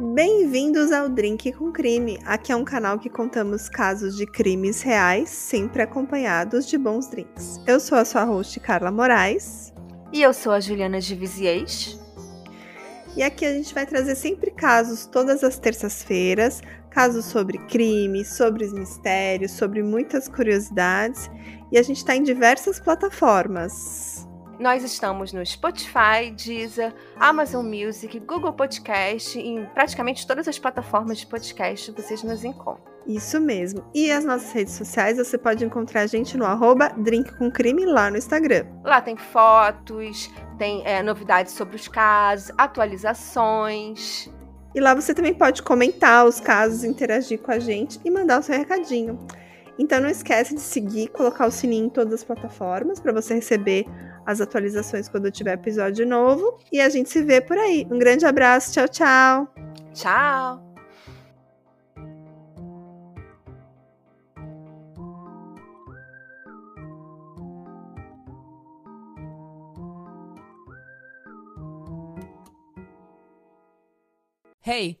Bem-vindos ao Drink com Crime. Aqui é um canal que contamos casos de crimes reais, sempre acompanhados de bons drinks. Eu sou a sua host Carla Moraes. E eu sou a Juliana de Viziers. E aqui a gente vai trazer sempre casos todas as terças-feiras, casos sobre crime, sobre os mistérios, sobre muitas curiosidades. E a gente está em diversas plataformas. Nós estamos no Spotify, Deezer, Amazon Music, Google Podcast, em praticamente todas as plataformas de podcast vocês nos encontram. Isso mesmo. E as nossas redes sociais você pode encontrar a gente no arroba Drink com Crime lá no Instagram. Lá tem fotos, tem é, novidades sobre os casos, atualizações. E lá você também pode comentar os casos, interagir com a gente e mandar o seu recadinho. Então não esquece de seguir, colocar o sininho em todas as plataformas para você receber as atualizações quando tiver episódio novo. E a gente se vê por aí. Um grande abraço, tchau, tchau. Tchau. Hey,